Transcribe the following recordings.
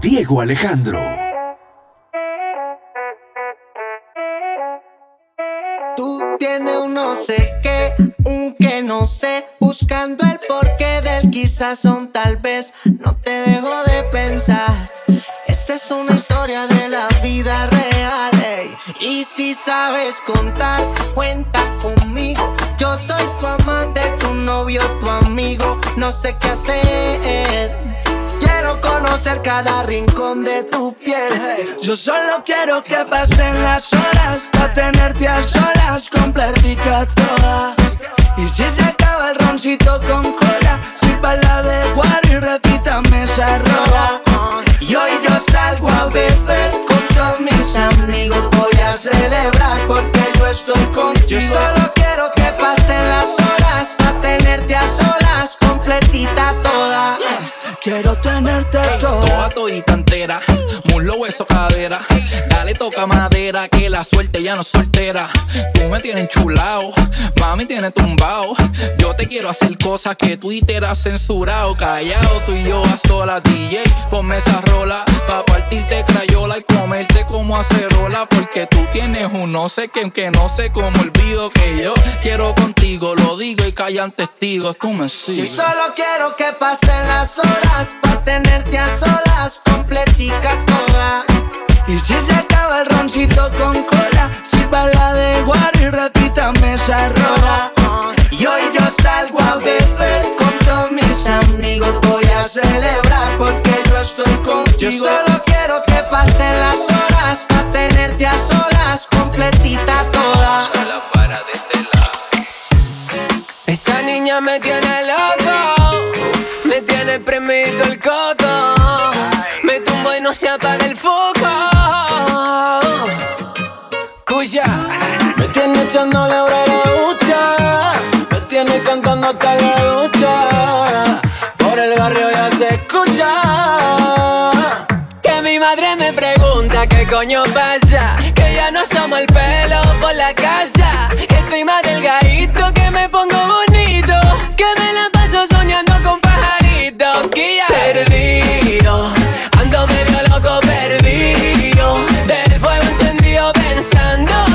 Diego Alejandro. Tú tienes un no sé qué, un que no sé, buscando el porqué del quizás son tal vez. No te dejo de pensar. Esta es una historia de la vida real. Y si sabes contar, cuenta conmigo. Yo soy tu amante, tu novio, tu amigo. No sé qué hacer conocer cada rincón de tu piel. Yo solo quiero que pasen las horas para tenerte a solas, completica toda. Y si se acaba el roncito con cola, si para la de y repítame esa rola. Y hoy yo salgo a beber con todos mis amigos. Voy a celebrar porque yo estoy contigo. Yo solo quiero que pasen las horas para tenerte a solas, completita toda. Quiero tenerte todo. Toda todita entera, muslo, hueso, cadera. Dale, toca madera, que la suerte ya no soltera. Tú me tienes chulao, mami tiene tumbao. Yo te quiero hacer cosas que Twitter ha censurado. Callado, tú y yo a sola, DJ. Ponme esa rola, pa' partirte crayola y comerte como acerola. Porque tú tienes un no sé que no sé cómo olvido que yo quiero contigo. Lo digo y callan testigos, tú me sigues. Yo solo quiero que pasen las horas para tenerte a solas, completica Y si se acaba el roncito con cola, si la de y repítame esa rola. Y hoy yo salgo a beber con todos mis amigos, voy a celebrar porque yo estoy contigo. Yo solo quiero que pasen las horas para tenerte a solas, completita toda. Esa niña me tiene loco me tiene premido el coco. Se apaga el foco. Cuya. Me tiene echándole hora a la ducha. Me tiene cantando hasta la ducha. Por el barrio ya se escucha. Que mi madre me pregunta qué coño pasa. Que ya no somos el pelo por la casa. Que estoy más delgadito, que me pongo bonito. Que me la paso soñando con Perdido, ando medio perdido Del fuego encendido pensándote,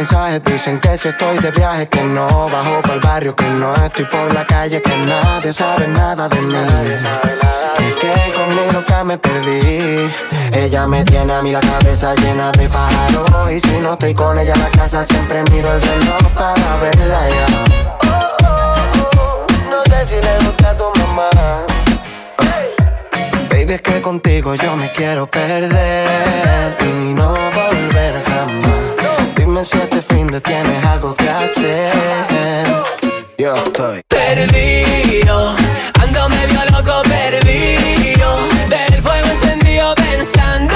mensajes dicen que si estoy de viaje, que no bajo para el barrio, que no estoy por la calle, que nadie sabe nada de mí. Es que con mi loca me perdí. Ella me tiene a mí la cabeza llena de pájaros. Y si no estoy con ella en la casa, siempre miro el reloj para verla ya. No sé si le gusta a tu mamá. Baby, es que contigo yo me quiero perder y no volver jamás este fin de tienes algo que hacer. Yo estoy perdido, ando medio loco perdido. Del fuego encendido pensando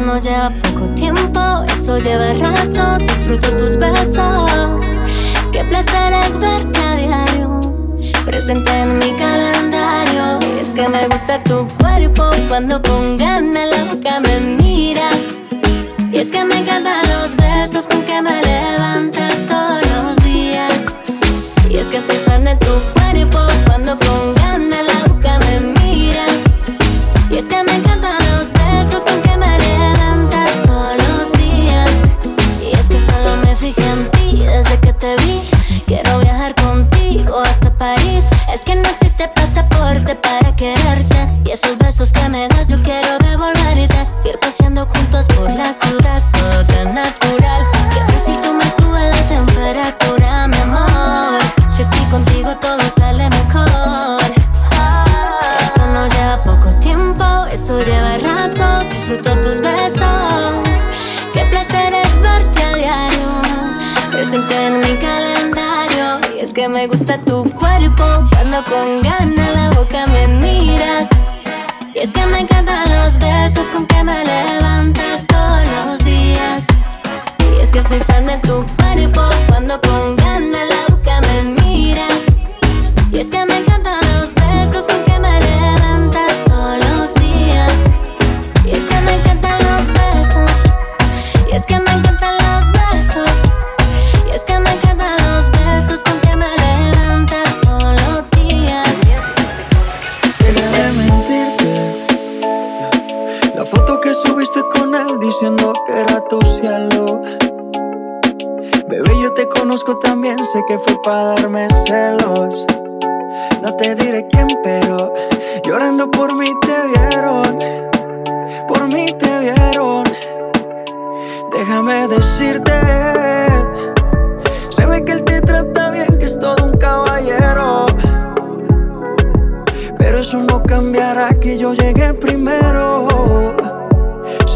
lleva poco tiempo, eso lleva rato. Disfruto tus besos. Qué placer es verte a diario, presente en mi calendario. Y es que me gusta tu cuerpo cuando con ganas la boca me miras. Y es que me encantan los besos con que me levantas todos los días. Y es que soy fan de tu cuerpo cuando con ganas me gusta tu cuerpo cuando con ganas la boca me miras. Y es que me encantan los besos con que me levantas todos los días. Y es que soy fan de tu cuerpo cuando con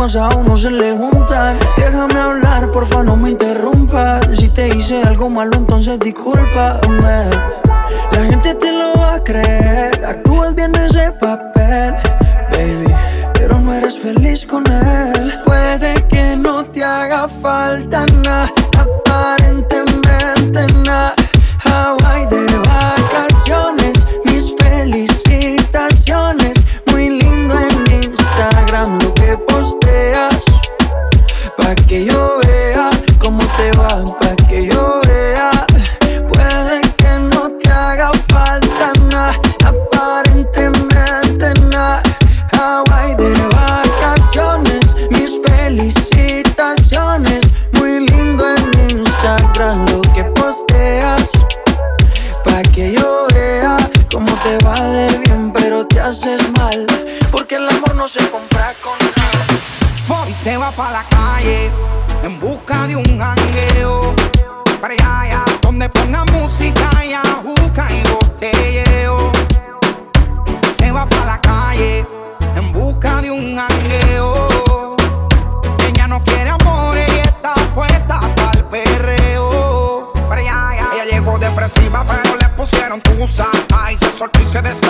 pasado no se le junta. Déjame hablar, porfa, no me interrumpas. Si te hice algo malo, entonces discúlpame. La gente te lo va a creer. Actúas bien, me sepa no se compra con nada. Y se va para la calle en busca de un jangueo. Para allá, donde ponga música, ya busca y botelleo. Se va para la calle en busca de un jangueo. Ella no quiere amor y está puesta para el perreo. Ella llegó depresiva, pero le pusieron tusa. Ay, se soltó y se desayunó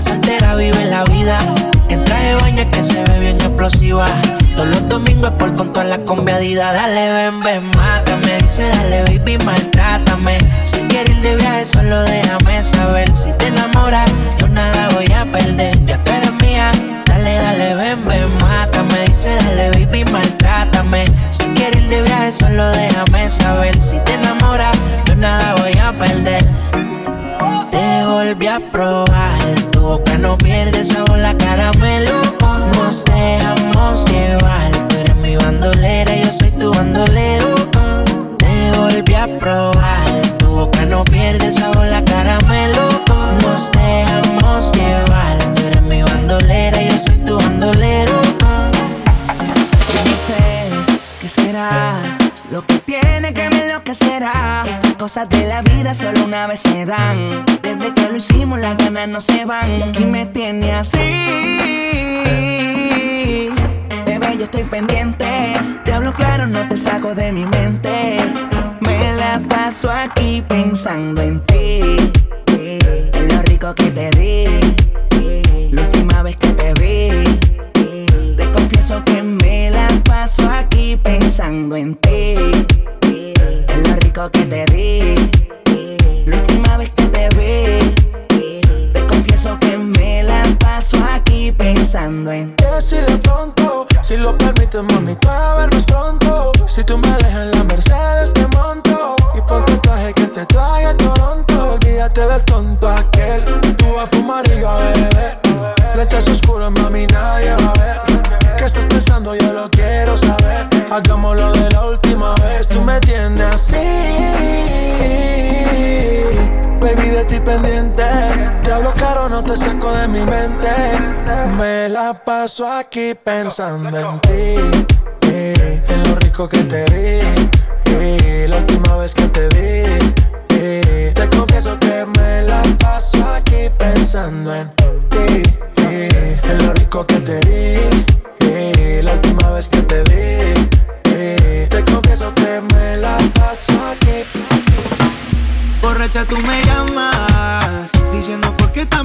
soltera, vive la vida. En traje baña que se ve bien explosiva. Todos los domingos por con toda la combiadida. Dale, ven, ven, mátame. Dice, dale, baby, maltrátame. Si quieres ir de viaje, solo déjame saber. Si te enamoras, yo nada voy a perder. Ya tú eres mía. Dale, dale, ven, ven, mátame. Dice, dale, baby, maltrátame. Si quieres ir de viaje, solo déjame saber. Si te enamoras, yo nada voy a perder. Te volví a probar saco de mi mente. Me la paso aquí pensando en ti. En lo rico que te di. La última vez que te di. Te confieso que me la paso aquí pensando en ti. En lo rico que te di. La última vez que te di. Te confieso que me la paso aquí. Borracha, tú me llamas. Diciendo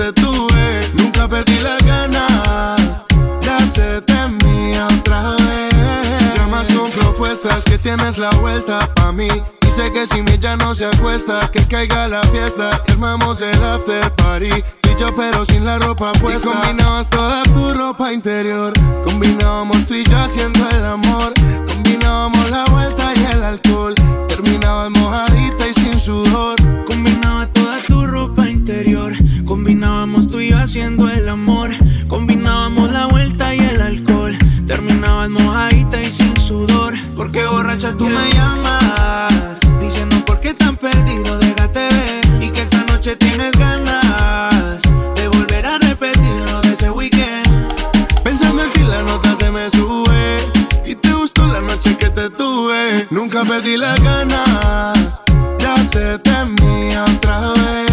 Te tuve. Nunca perdí las ganas de hacerte mía otra vez. Llamas con propuestas que tienes la vuelta pa' mí. Sé que si mi ya no se acuesta, que caiga la fiesta. Armamos el after party. Tú y yo, pero sin la ropa puesta. Y combinabas toda tu ropa interior. Combinábamos tú y yo haciendo el amor. Combinábamos la vuelta y el alcohol. Terminabas mojadita y sin sudor. Combinaba haciendo el amor. Combinábamos la vuelta y el alcohol. Terminabas mojadita y sin sudor. Porque borracha tú me llamas. Diciendo por qué tan perdido, déjate ver. Y que esa noche tienes ganas de volver a repetir lo de ese weekend. Pensando en ti, la nota se me sube. Y te gustó la noche que te tuve. Nunca perdí las ganas de hacerte mía otra vez.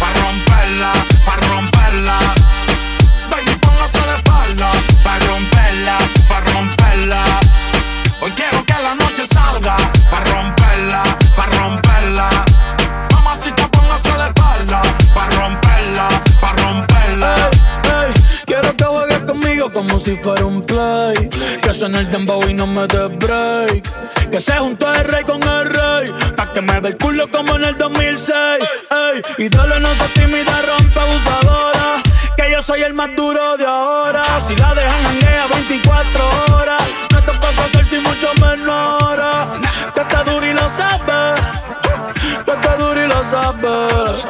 Pa' romperla, pa' romperla. Baby, póngase de espalda. Pa' romperla, pa' romperla. Hoy quiero que la noche salga Pa' romperla, pa' romperla Mamacita, póngase de espalda Pa' romperla, pa' romperla quiero que juegues conmigo como si fuera un play. Que suene el dembow y no me dé break. Que se juntó el rey con el rey. Pa' que me ve el culo como en el 2006. Ey, y dale, no se tímida, rompe abusadora. Que yo soy el más duro de ahora. Si la dejan hanguea 24 horas. No te puedo hacer si mucho menor. Que está duro y lo sabes. Que está duro y lo sabes.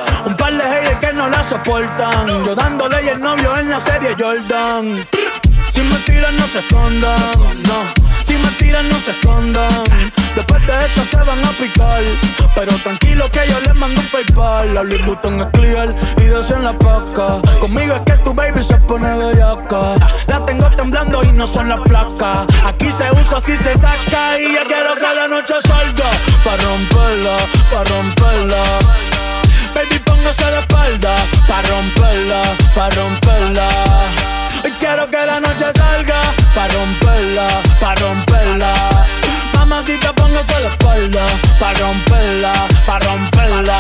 Soportan. Yo dándole y el novio en la serie Jordan. Si me tiran, no se escondan. No. Si me tiran, no se escondan. Después de esto se van a picar. Pero tranquilo que yo les mando un PayPal. La Louis Vuitton es clear y de en la paca. Conmigo es que tu baby se pone bellaca. La tengo temblando y no son las placas. Aquí se usa, así se saca. Y ya quiero que la noche salga. Pa' romperla, pa' romperla. Baby, póngase de espalda. Pa' romperla, pa' romperla. Hoy quiero que la noche salga. Pa' romperla, pa' romperla. Mamacita, póngase de espalda. Pa' romperla, pa' romperla.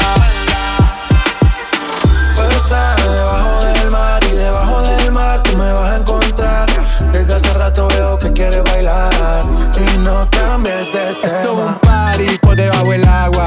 Puedo estar debajo del mar y debajo del mar tú me vas a encontrar. Desde hace rato veo que quieres bailar y no cambies de tema. Esto es un party por debajo del agua.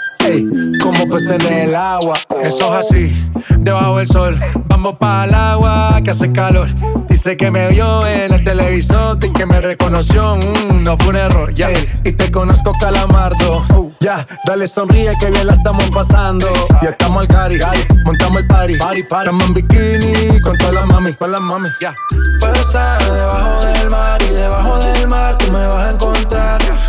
Ey, como peces en el agua. Eso es así, debajo del sol. Vamos para el agua que hace calor. Dice que me vio en el televisor y que me reconoció. Mm, no fue un error, ya. Y te conozco, calamardo. Oh, ya, dale sonríe que bien la estamos pasando. Ya estamos al cari, montamos el party. party, party. Estamos en bikini con todas las mami, con las mami. Ya. Puedo estar debajo del mar y debajo del mar tú me vas a encontrar.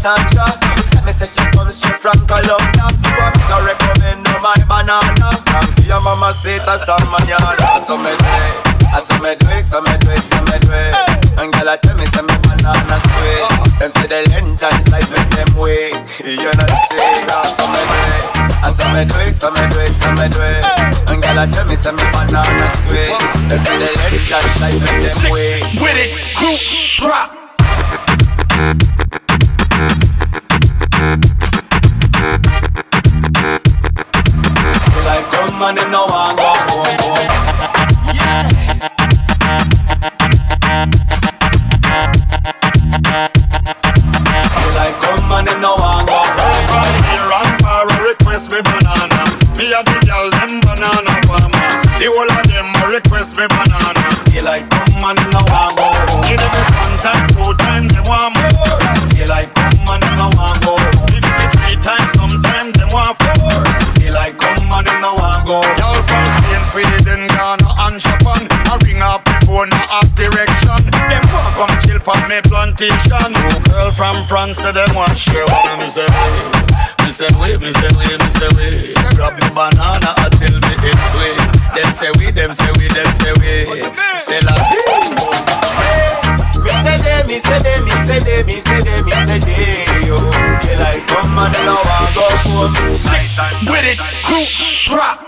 Cassandra. She tell me say she comes straight from Colombia, so I'm gonna recommend her my banana. From your mama say that's the manana, so me do it. I say me do it, so me do it, so me do it. And girl, I tell me say me banana sweet. Them say the length and size make them wait. You know say that, so me do it. I say me do it, so me do it, so me do it. And girl, I tell me say me banana sweet. Them say the length and size make them wait. Sick With it, crew. attention. No girl from France said them want share one of me say way. Me say way, me say way, me say way. Grab the banana until me it's way. Them say we, them say we, them say we. Say la Me say they, me say they, me say they, me say they, me say they. Yo, they like come and they now I go for. Sick with it, crew drop.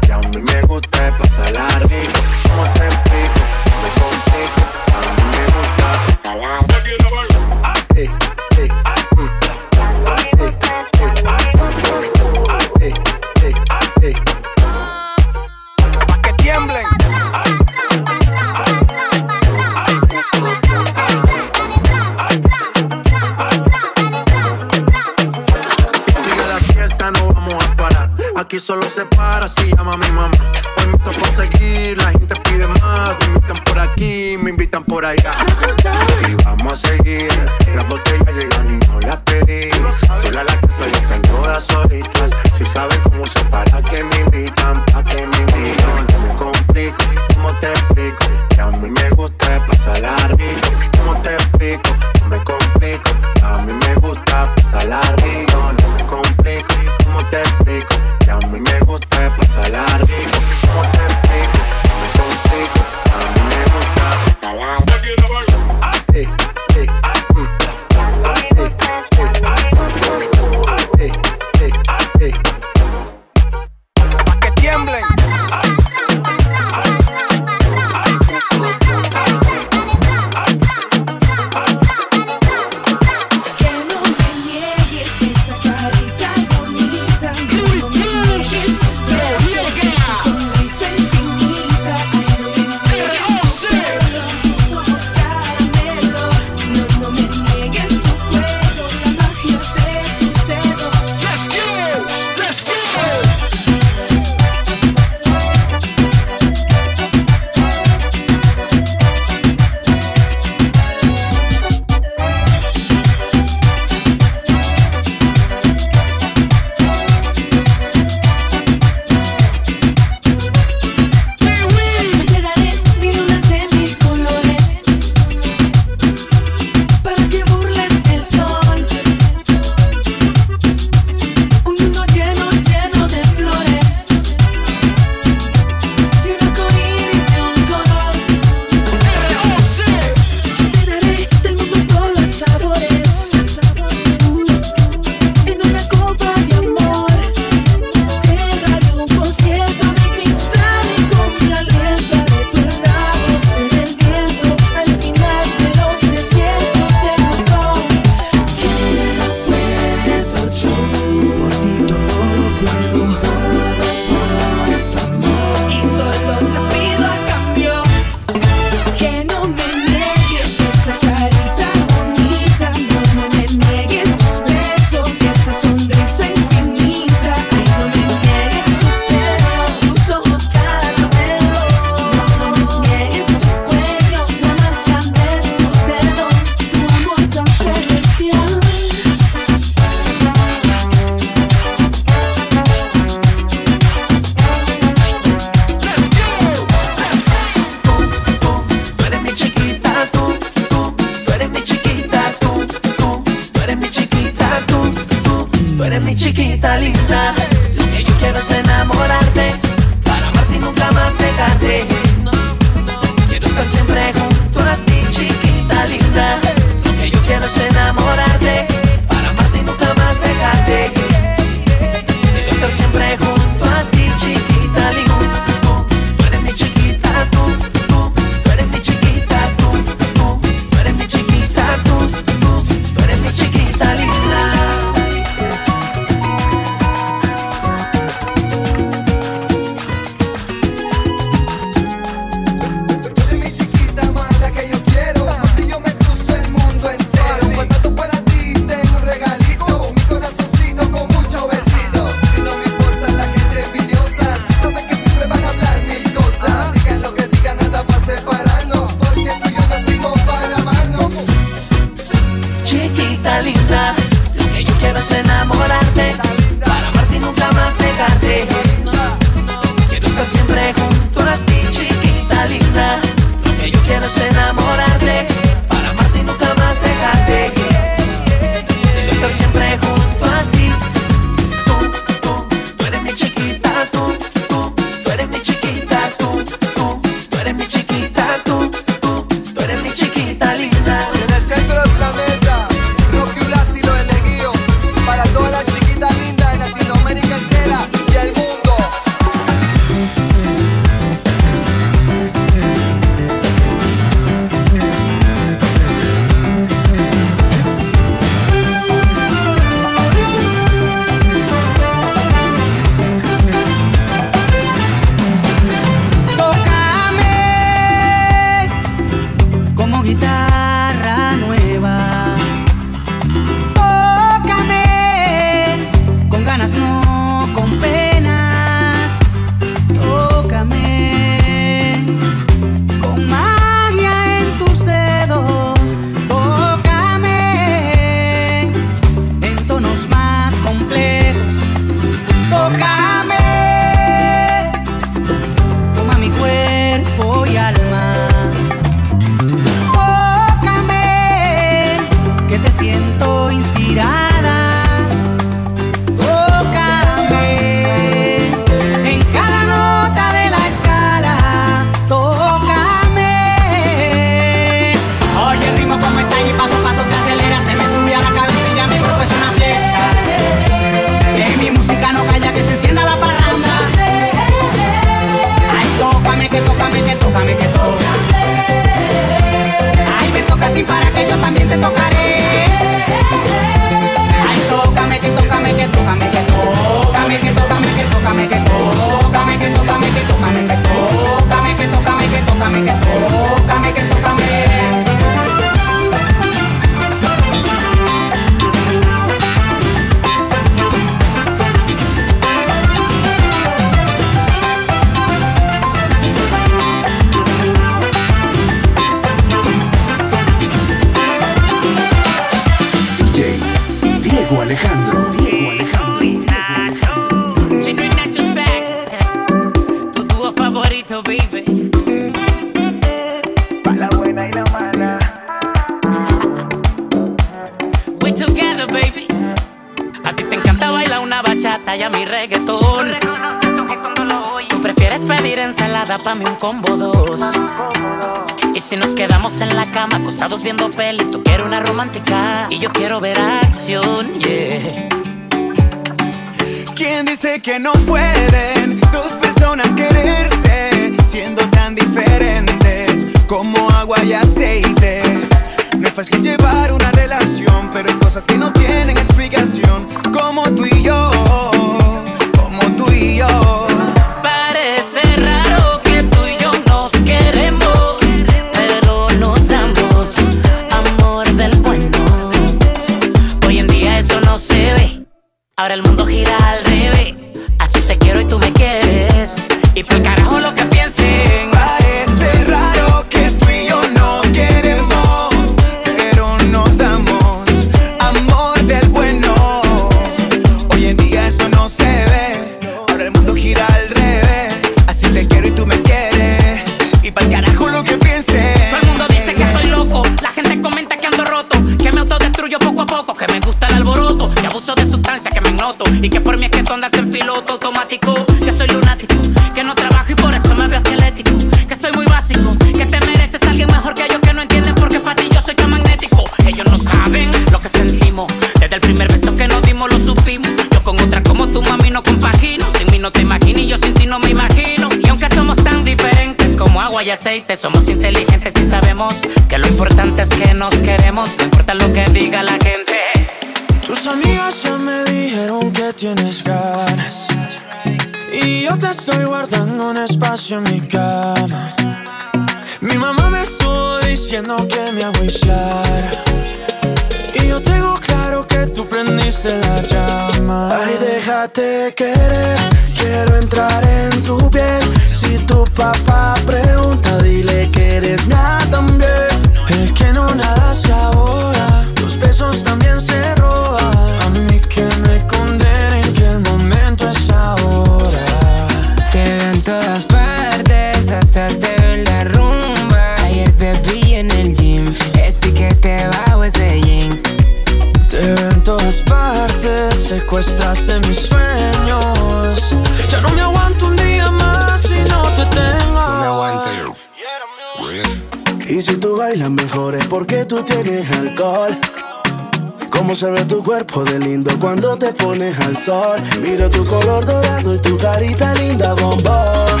Se ve tu cuerpo de lindo cuando te pones al sol. Miro tu color dorado y tu carita linda, bombón.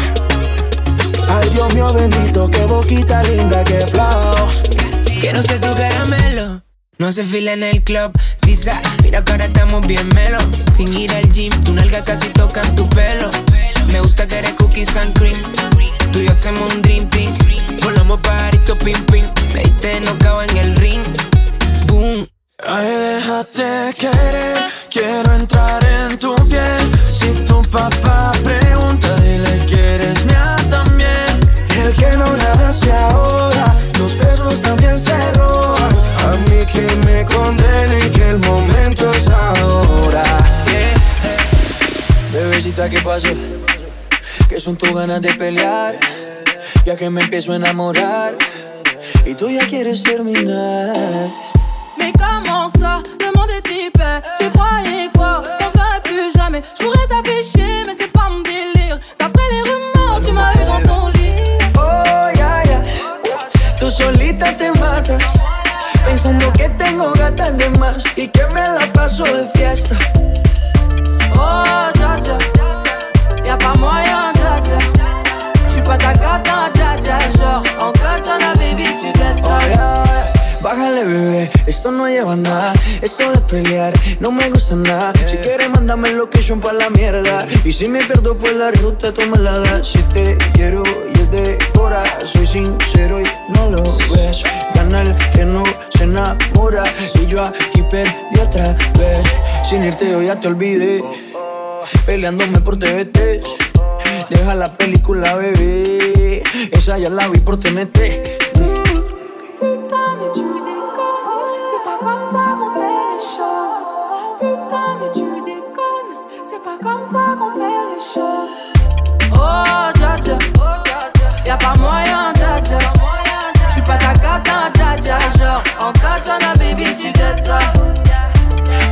Ay, Dios mío bendito, qué boquita linda, qué flow. Quiero ser tu caramelo. No hace fila en el club, Sisa. Mira que ahora estamos bien melo. Sin ir al gym, tu nalga casi tocan tu pelo. Me gusta que eres cookies and cream. Tú y yo hacemos un dream team. Bebecita, ¿qué pasó? Que son tus ganas de pelear, ya que me empiezo a enamorar. Y tú ya quieres terminar. Mais comment ça, le monde est typé Tu croyais quoi? Qu'on serait plus jamais Je pourrais t'afficher mais c'est pas mon délire D'après les rumeurs tu m'as eu dans ton lit Oh, ya, ya. Tú solita te matas. Pensando que tengo gatas de más y que me la paso de fiesta. Oh dja dja Y'a pas moyen dja dja J'suis pas ta gata dja dja Genre en katana baby tu dettes ça Bájale, bebé, esto no lleva nada. Esto de pelear no me gusta nada. Si quieres, mándame location pa' la mierda. Y si me pierdo por la ruta, tú me la das. Si te quiero y es de cora, soy sincero y no lo ves. Gana el que no se enamora. Y yo aquí perdí otra vez. Sin irte, yo ya te olvidé. Peleándome por TVT. Deja la película, bebé. Esa ya la vi por TNT. Putain mais tu déconnes C'est pas comme ça qu'on fait les choses Putain mais tu déconnes C'est pas comme ça qu'on fait les choses Oh dja dja Y'a pas moyen dja dja J'suis pas ta gata dja dja Genre en katana baby tu dettes ça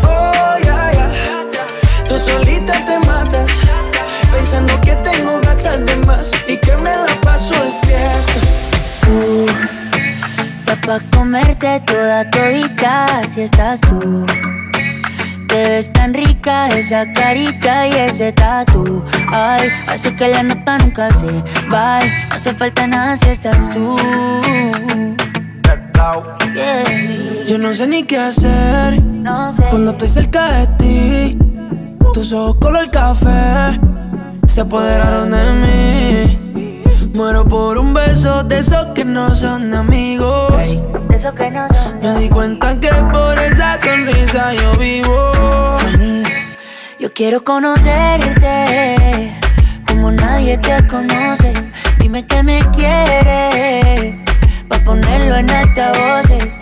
Oh, ya, ya. Tú solita te matas. Pensando que tengo gatas de más y que me la paso de fiesta. Uh, Está pa' comerte toda todita si estás tú. Te ves tan rica esa carita y ese tatu. Ay, hace que la nota nunca se va. No hace falta nada si estás tú. Yeah. Yo no sé ni qué hacer cuando estoy cerca de ti. Tus ojos color café se apoderaron de mí. Muero por un beso de esos que no son amigos. De esos que no son. Me di cuenta que por esa sonrisa yo vivo. Yo quiero conocerte como nadie te conoce. Dime que me quieres, pa' ponerlo en altavoces.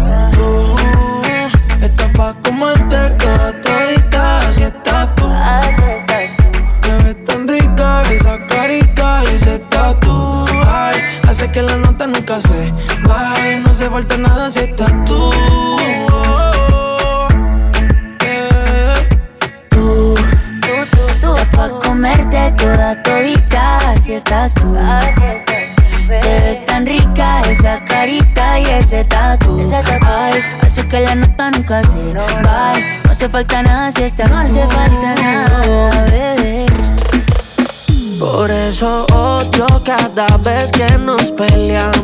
Tú estás pa' comerte toda todita, así estás tú. Te ves tan rica esa carita y ese tatu. Ay, hace que la nota nunca se vaya. No se falta nada si estás tú. Tú, estás pa' comerte toda todita, así estás tú. Te ves tan rica esa carita y ese tatu. Ay, hace que la nota nunca se vaya. No hace falta nada si estás No hace falta nada, bebé. Por eso odio cada vez que nos peleamos.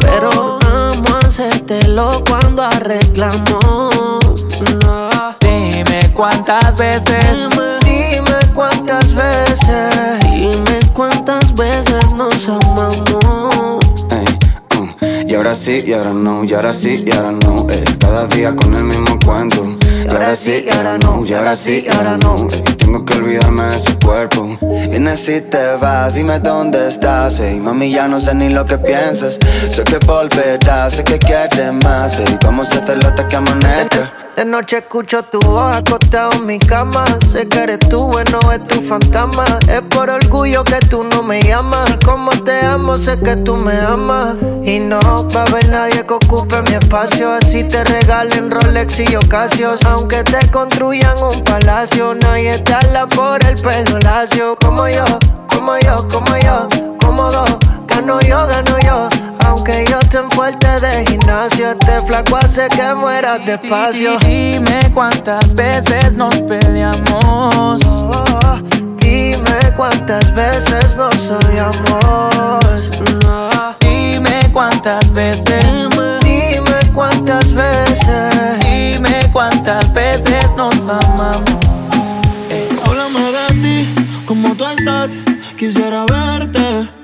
Pero amo hacértelo cuando arreglamos. No. Dime cuántas veces. Dime cuántas veces. Dime cuántas veces nos amamos. Y ahora sí, y ahora no, y ahora sí, y ahora no. Es cada día con el mismo cuento. Y ahora sí, y ahora no, y ahora sí, y ahora no. Tengo que olvidarme de su cuerpo. Vienes y te vas, dime dónde estás. Ey, mami, ya no sé ni lo que piensas. Sé que volverás, sé que quieres más. Ey, vamos a hacerlo hasta que amanezca. De noche escucho tu voz acostado en mi cama. Sé que eres tú, bueno, es tu fantasma. Es por orgullo que tú no me llamas. Como te amo, sé que tú me amas. Y no va a haber nadie que ocupe mi espacio. Así te regalen Rolex y Ocasios. Aunque te construyan un palacio, nadie te habla por el pelo lacio. Como yo, como yo, como yo, cómodo. Gano yo, gano yo. Aunque yo esté en fuerte de gimnasio, este flaco hace que mueras despacio. Dime cuántas veces nos peleamos. Dime cuántas veces nos odiamos. Dime cuántas veces. Dime cuántas veces. Dime cuántas veces nos amamos. Háblame de ti, como tú estás. Quisiera verte.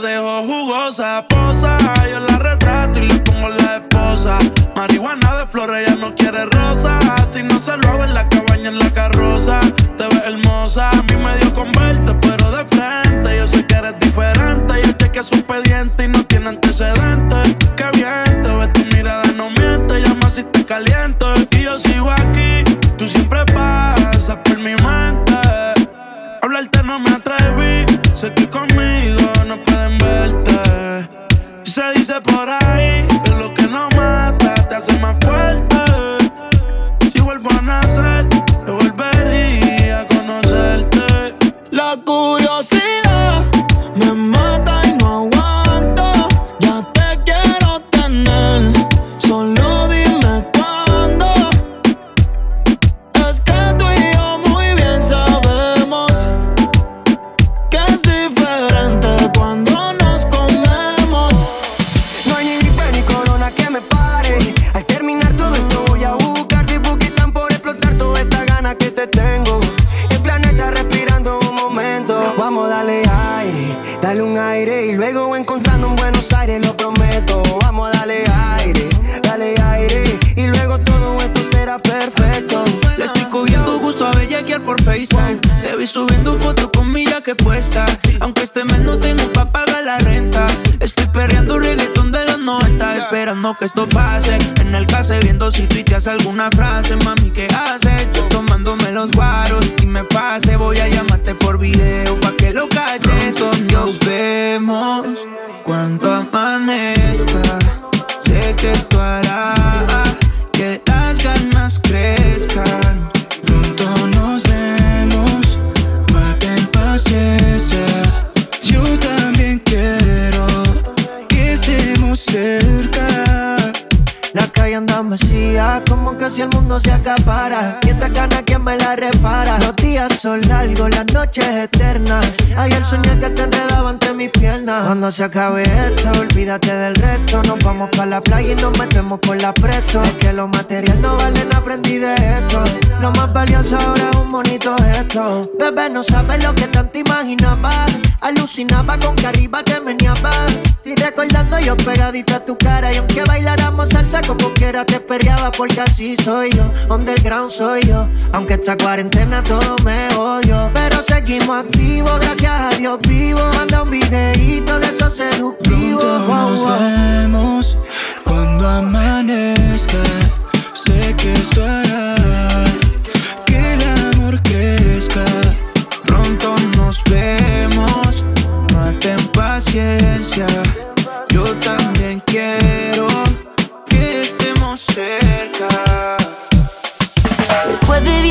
dejo jugosa. Posa, yo la retrato y le pongo la esposa. Marihuana de flores, ella no quiere rosa. Si no se lo hago en la cabaña, en la carroza. Te ves hermosa, a mí me dio con verte, pero de frente. Yo sé que eres diferente. Yo chequeé su expediente y no tiene antecedentes. Qué bien, te ves tu mirada, no miente. Llama si te caliento. Y yo sigo aquí, tú siempre pasas por mi mente. Hablarte no me atreví, sé que conmigo no pueden verte. Se dice por ahí porque así soy yo. Underground soy yo. Aunque esta cuarentena todo me odio. Pero seguimos activos, gracias a Dios vivo. Manda un videito de esos seductivos. Pronto nos vemos cuando amanezca. Sé que eso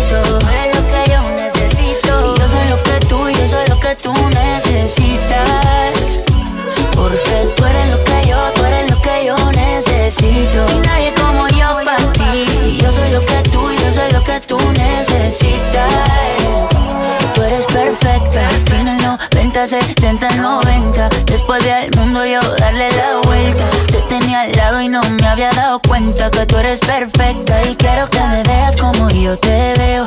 Tú eres lo que yo necesito. Y yo soy lo que tú, yo soy lo que tú necesitas. Porque tú eres lo que yo, tú eres lo que yo necesito. Y nadie como yo para ti. Y yo soy lo que tú, yo soy lo que tú necesitas. Tú eres perfecta. Tiene el 90, 70, 90. Después del mundo yo darle la vuelta. Y no me había dado cuenta que tú eres perfecta. Y quiero que me veas como yo te veo.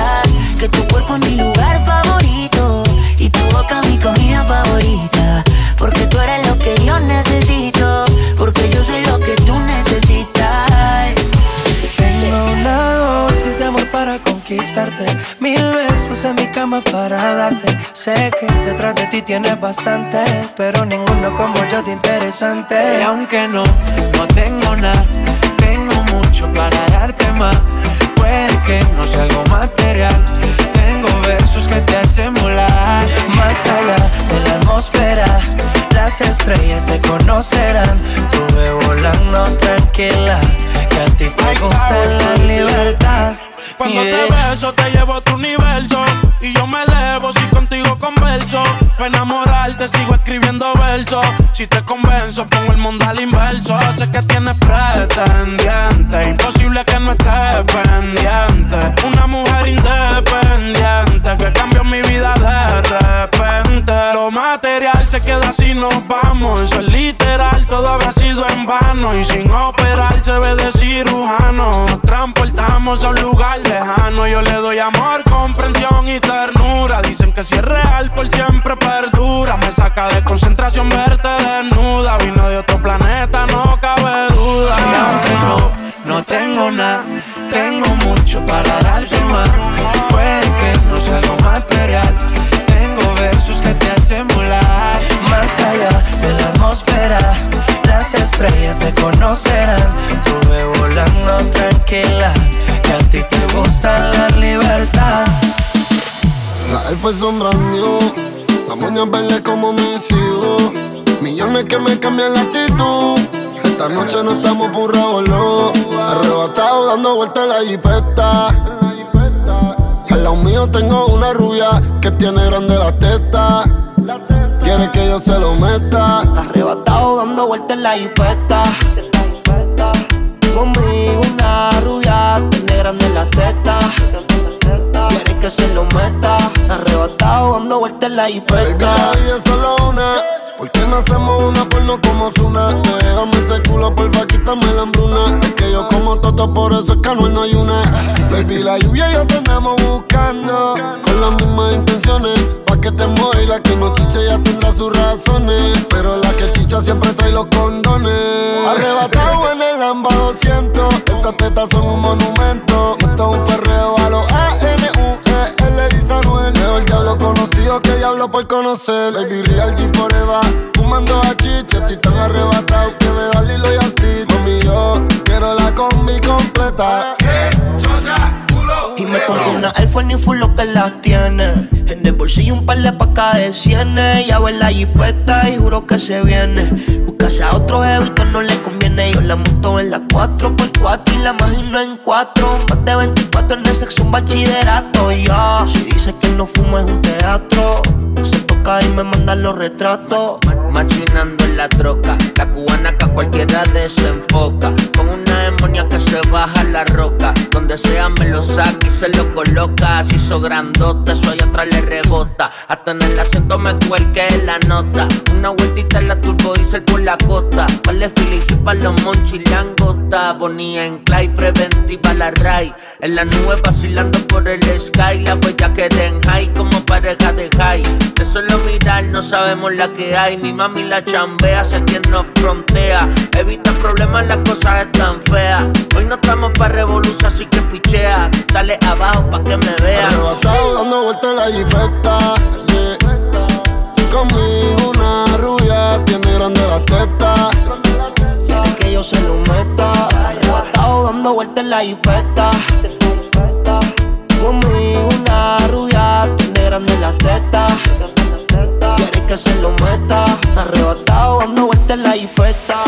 Que tu cuerpo es mi lugar favorito. Y tu boca mi comida favorita. Porque tú eres lo que yo necesito. Porque yo soy lo que tú necesitas. Tengo una dosis de amor para conquistarte. Mil besos en mi cama para darte. Sé que detrás de ti tienes bastante. Pero ninguno como yo de interesante. Y aunque no, no tengo nada, tengo mucho para darte más. No sea algo material, tengo versos que te hacen volar. Más allá de la atmósfera, las estrellas te conocerán. Tuve volando tranquila, que a ti te gusta la libertad. Cuando Yeah. te beso te llevo a otro universo. Y yo me elevo si contigo converso. Para enamorarte sigo escribiendo versos. Si te convenzo pongo el mundo al inverso. Sé que tienes pretendiente. Imposible que no estés pendiente. Una mujer independiente Que cambió mi vida de repente. Lo material se queda así nos vamos. Eso es literal, todo habrá sido en vano. Y sin operar se ve de cirujano. Nos transportamos a un lugar lejano Yo le doy amor, comprensión y ternura Dicen que si es real por siempre perdura Me saca de concentración verte desnuda Vino de otro planeta, no cabe duda Y aunque no, no tengo nada, tengo mucho para darte más. Puede que no sea algo material, tengo versos que te hacen volar. Más allá de la atmósfera, las estrellas te conocerán. Tuve volando tranquila, que a ti te gusta la libertad. La elfa son brand new, la moña verde como mis hijos. Millones que me cambian la actitud. Esta noche no estamos por no. Arrebatado dando vueltas en la jipeta. Al lado mío tengo una rubia que tiene grande la teta. Quiere que yo se lo meta. Arrebatado dando vueltas en la jipeta. Conmigo una rubia, tiene grande la teta. Quiere que se lo meta. Arrebatado dando vueltas en la Baby, la solo una. ¿Por qué no hacemos una porno como Zuna? Déjame ese culo, porfa, quítame la hambruna. Es que yo como toto, por eso es que no hay una. Baby, la lluvia y yo te andamos buscando. Con las mismas intenciones, pa' que te mueva y la que no chiche ya tendrá sus razones. Pero la que chicha siempre trae los condones. Arrebatado en el Lamba 200, esas tetas son un monumento. Esto es un perreo a los conocido que diablo por conocer. Baby, real G forever. Fumando a chicha, estoy tan arrebatado que me da Lilo y Asti. Mami, yo quiero la combi completa. Y me pongo una Force ni full lo que las tiene. En el bolsillo un par de pacas de cienes. Ya en la jipeta y juro que se viene. Buscase a otro jevito no le conviene. Yo la monto en la 4x4 y la imagino en 4. Más de 24 en el sexo, un bachillerato. Ya, si dice que no fumo es un teatro. Se toca y me manda los retratos. Machinando en la troca, la cubana que a cualquiera desenfoca. Con una demonia que se baja la roca. Donde sea me lo saca y se lo coloca. Así hizo grandote, allá atrás le rebota. Hasta en el acento me cuelque la nota. Una vueltita en la turbo diesel por la costa. Vale filigi pa' los monchis langota. Bonía en clay, preventiva la ray. En la nube vacilando por el sky. La huella que den high como pareja de high. De solo mirar no sabemos la que hay. Mi mami la chambea, sé quien nos frontea. Evita problemas, las cosas están feas. Hoy no estamos pa' revolución, así que pichea. Dale abajo pa' que me vea. Arrebatado dando vueltas la jipeta. Yeah. Conmigo una rubia tiene grande la teta. Quiere que yo se lo meta. Arrebatado dando vueltas en la jipeta. Conmigo una rubia tiene grande la teta. Quiere que se lo meta. Arrebatado dando vueltas en la jipeta.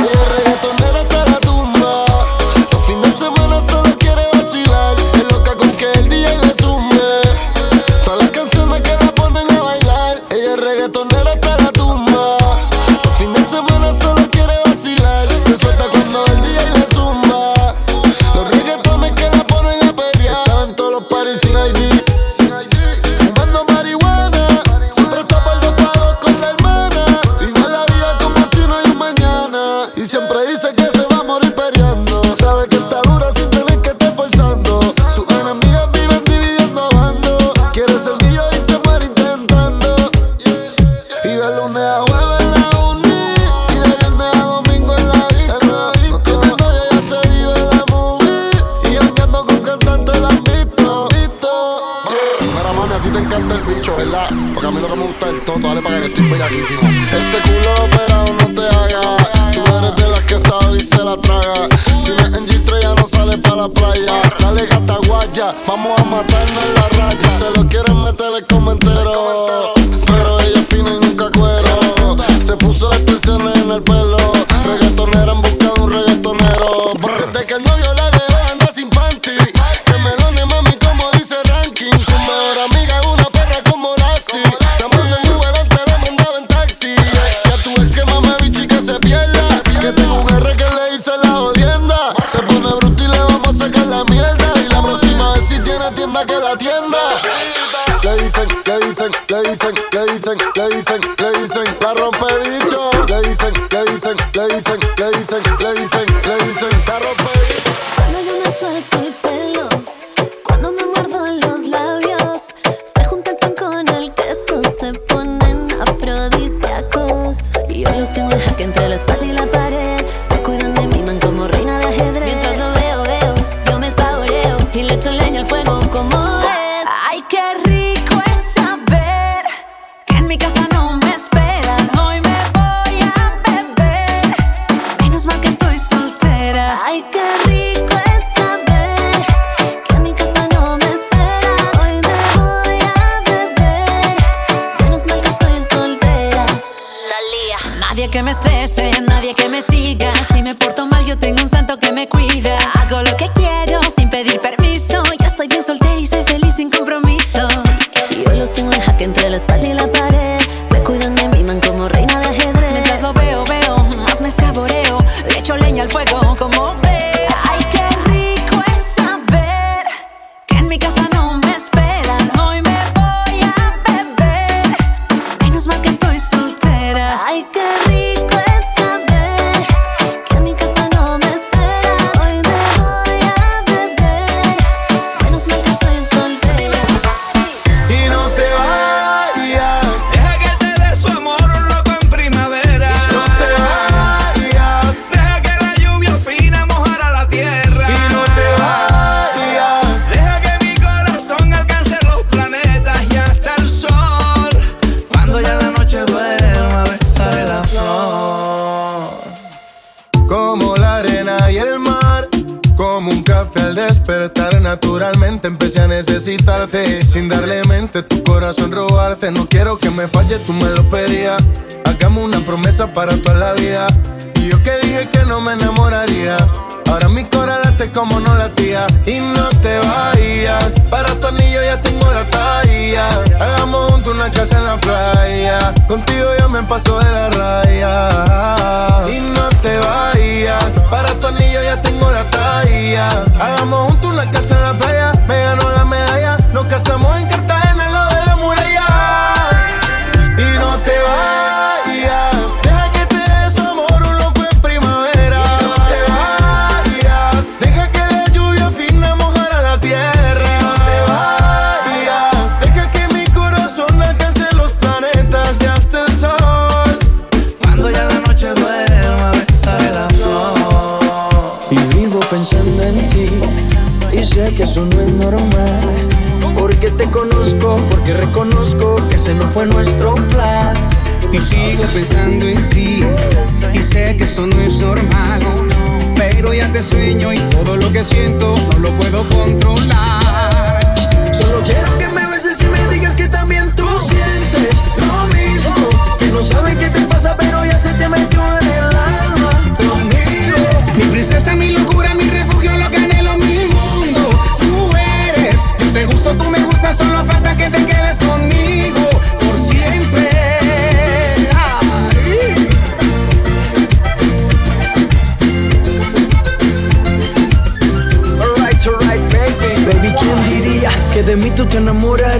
sueño y todo lo que siento no lo puedo controlar.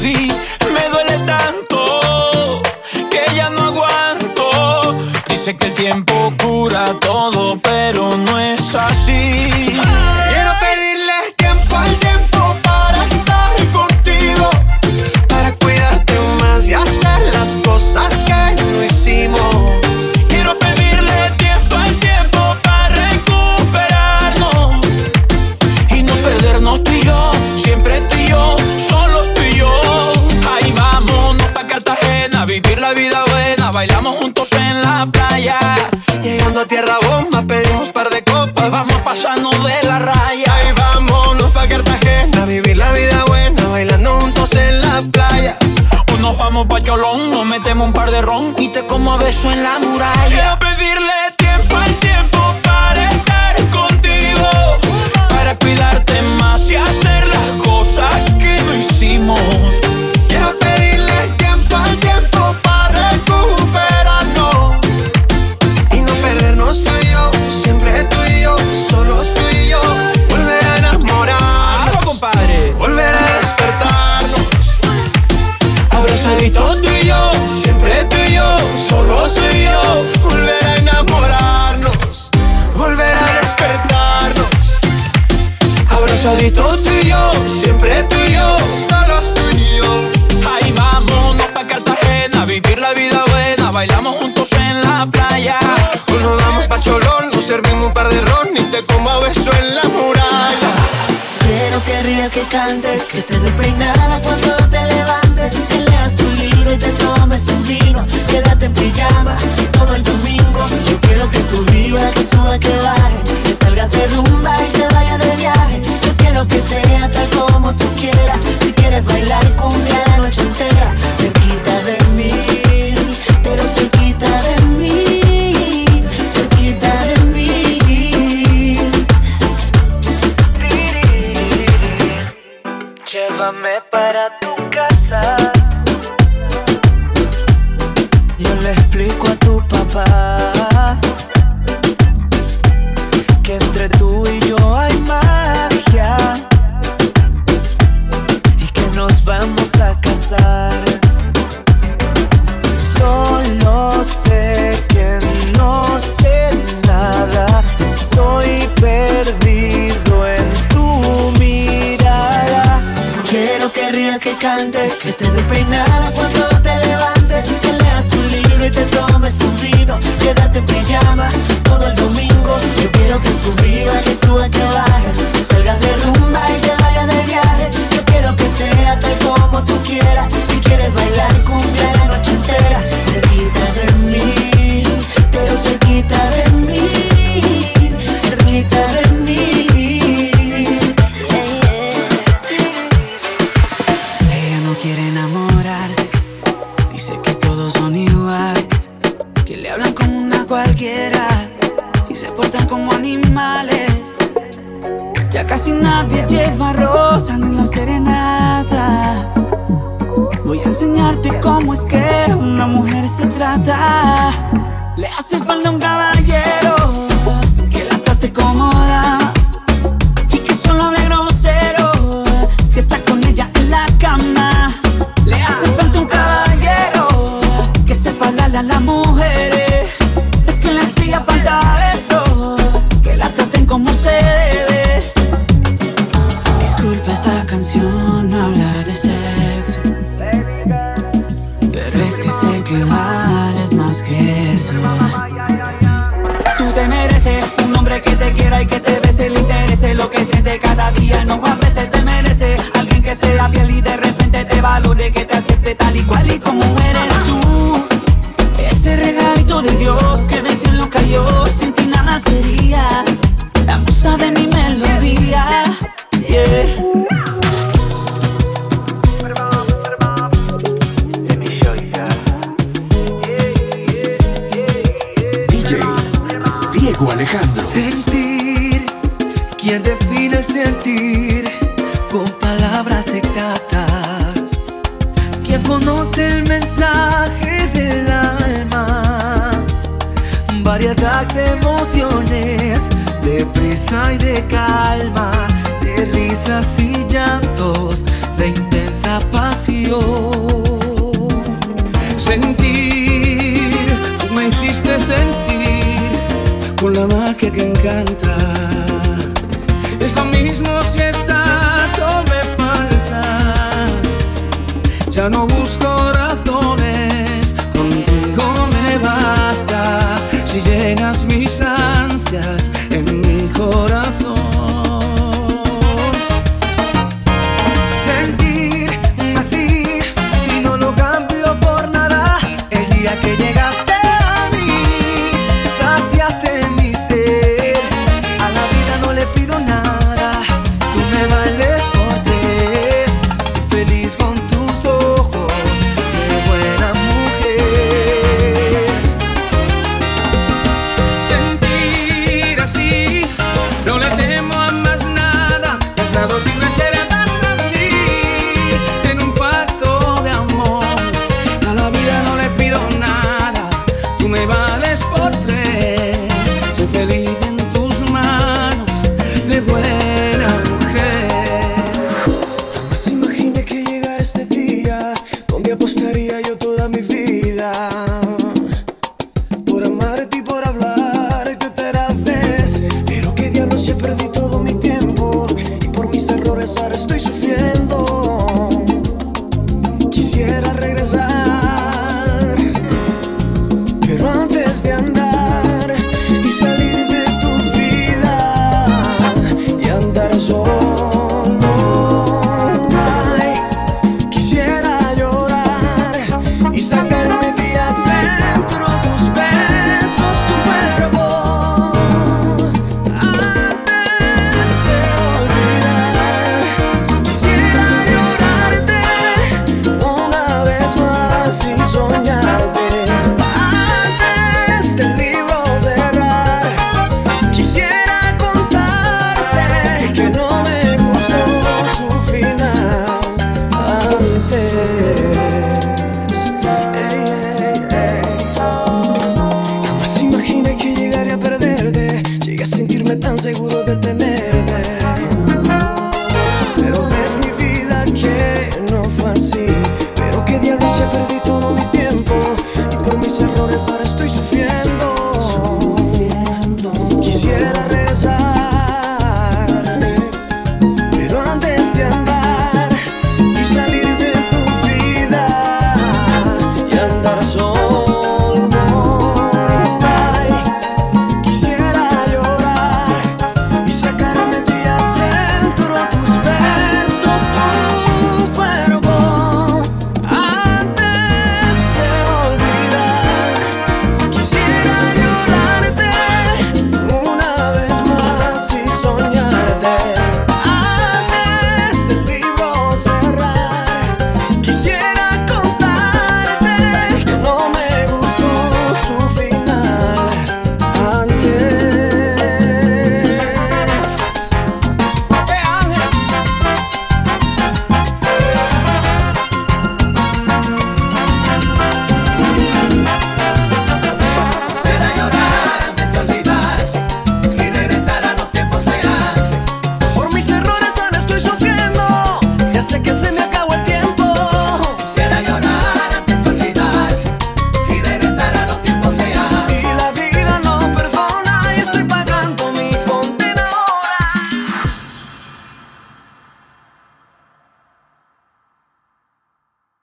me duele tanto que ya no aguanto. Dice que el tiempo cura todo, pero no es así. Tierra bomba pedimos par de copas. Vamos pasarnos de la raya. Ahí vámonos pa' Cartagena, vivir la vida buena, bailando juntos en la playa. O nos vamos pa' Cholón, nos metemos un par de ron y como a beso en la muralla. Alejandro. Sentir, quien define sentir con palabras exactas. Quien conoce el mensaje del alma. Variedad de emociones, de prisa y de calma, de risas y llantos, de intensa pasión. Sentir, tú me hiciste sentir con la magia que encanta. Es lo mismo si estás o me faltas. Ya no